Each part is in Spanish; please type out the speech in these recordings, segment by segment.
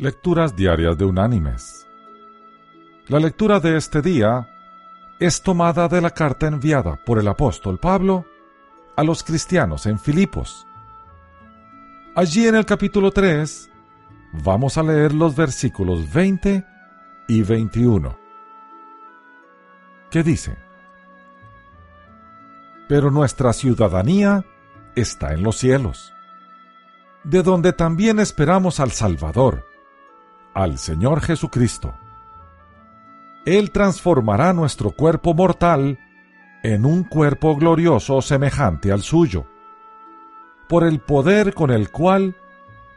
Lecturas Diarias de Unánimes. La lectura de este día es tomada de la carta enviada por el apóstol Pablo a los cristianos en Filipos. Allí en el capítulo 3 vamos a leer los versículos 20 y 21, que dice, Pero nuestra ciudadanía está en los cielos, de donde también esperamos al Salvador al Señor Jesucristo. Él transformará nuestro cuerpo mortal en un cuerpo glorioso semejante al suyo, por el poder con el cual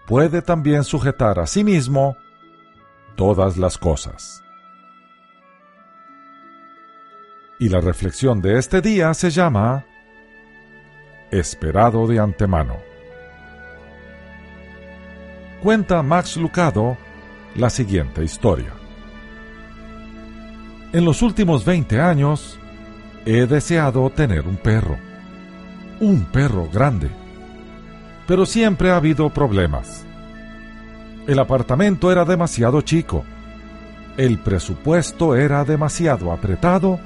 puede también sujetar a sí mismo todas las cosas. Y la reflexión de este día se llama Esperado de antemano. Cuenta Max Lucado la siguiente historia. En los últimos 20 años he deseado tener un perro. Un perro grande. Pero siempre ha habido problemas. El apartamento era demasiado chico. El presupuesto era demasiado apretado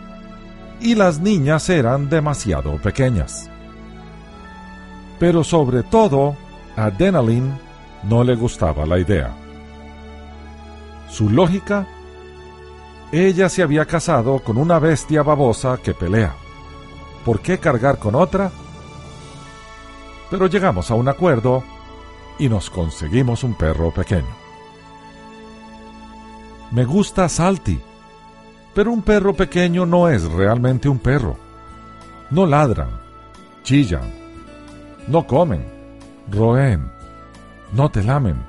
y las niñas eran demasiado pequeñas. Pero sobre todo, a Denalyn no le gustaba la idea. Su lógica, ella se había casado con una bestia babosa que pelea. ¿Por qué cargar con otra? Pero llegamos a un acuerdo y nos conseguimos un perro pequeño. Me gusta Salty, pero un perro pequeño no es realmente un perro. No ladran, chillan, no comen, roen, no te lamen,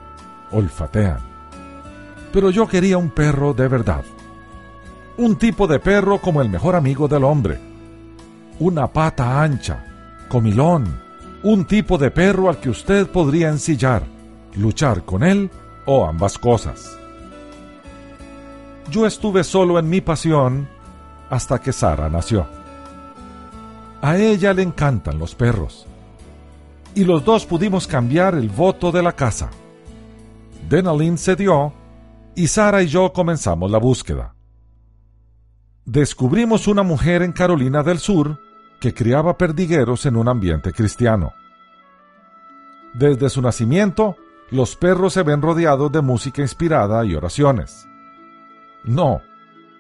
olfatean pero yo quería un perro de verdad. Un tipo de perro como el mejor amigo del hombre. Una pata ancha, comilón, un tipo de perro al que usted podría ensillar, luchar con él o ambas cosas. Yo estuve solo en mi pasión hasta que Sara nació. A ella le encantan los perros. Y los dos pudimos cambiar el voto de la casa. Denalyn cedió y Sara y yo comenzamos la búsqueda. Descubrimos una mujer en Carolina del Sur que criaba perdigueros en un ambiente cristiano. Desde su nacimiento, los perros se ven rodeados de música inspirada y oraciones. No,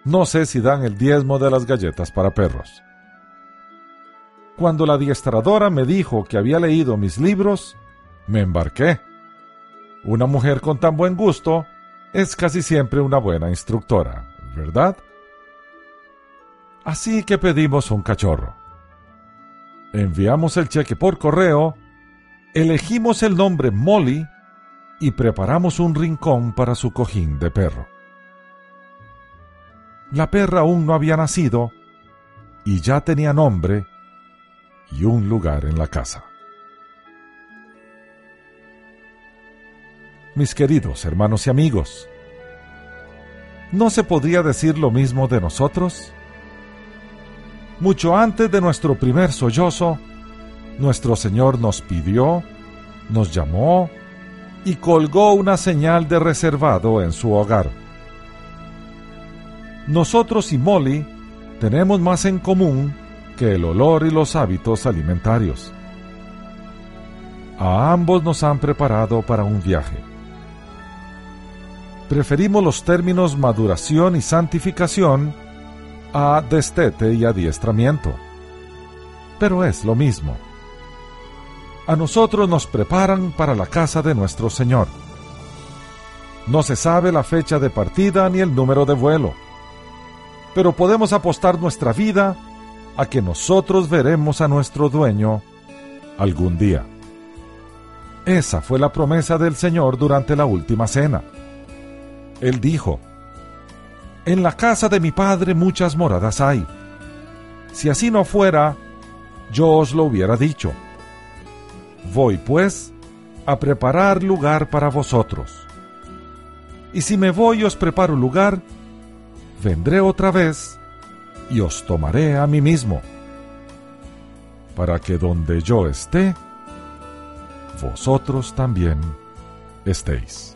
no sé si dan el diezmo de las galletas para perros. Cuando la adiestradora me dijo que había leído mis libros, me embarqué. Una mujer con tan buen gusto es casi siempre una buena instructora, ¿verdad? Así que pedimos un cachorro. Enviamos el cheque por correo, elegimos el nombre Molly y preparamos un rincón para su cojín de perro. La perra aún no había nacido y ya tenía nombre y un lugar en la casa. Mis queridos hermanos y amigos. ¿No se podría decir lo mismo de nosotros? Mucho antes de nuestro primer sollozo, nuestro Señor nos pidió, nos llamó y colgó una señal de reservado en su hogar. Nosotros y Molly tenemos más en común que el olor y los hábitos alimentarios. A ambos nos han preparado para un viaje preferimos los términos maduración y santificación a destete y adiestramiento. Pero es lo mismo. A nosotros nos preparan para la casa de nuestro Señor. No se sabe la fecha de partida ni el número de vuelo, pero podemos apostar nuestra vida a que nosotros veremos a nuestro dueño algún día. Esa fue la promesa del Señor durante la última cena. Él dijo, En la casa de mi padre muchas moradas hay. Si así no fuera, yo os lo hubiera dicho. Voy, pues, a preparar lugar para vosotros. Y si me voy y os preparo lugar, vendré otra vez y os tomaré a mí mismo, para que donde yo esté, vosotros también estéis.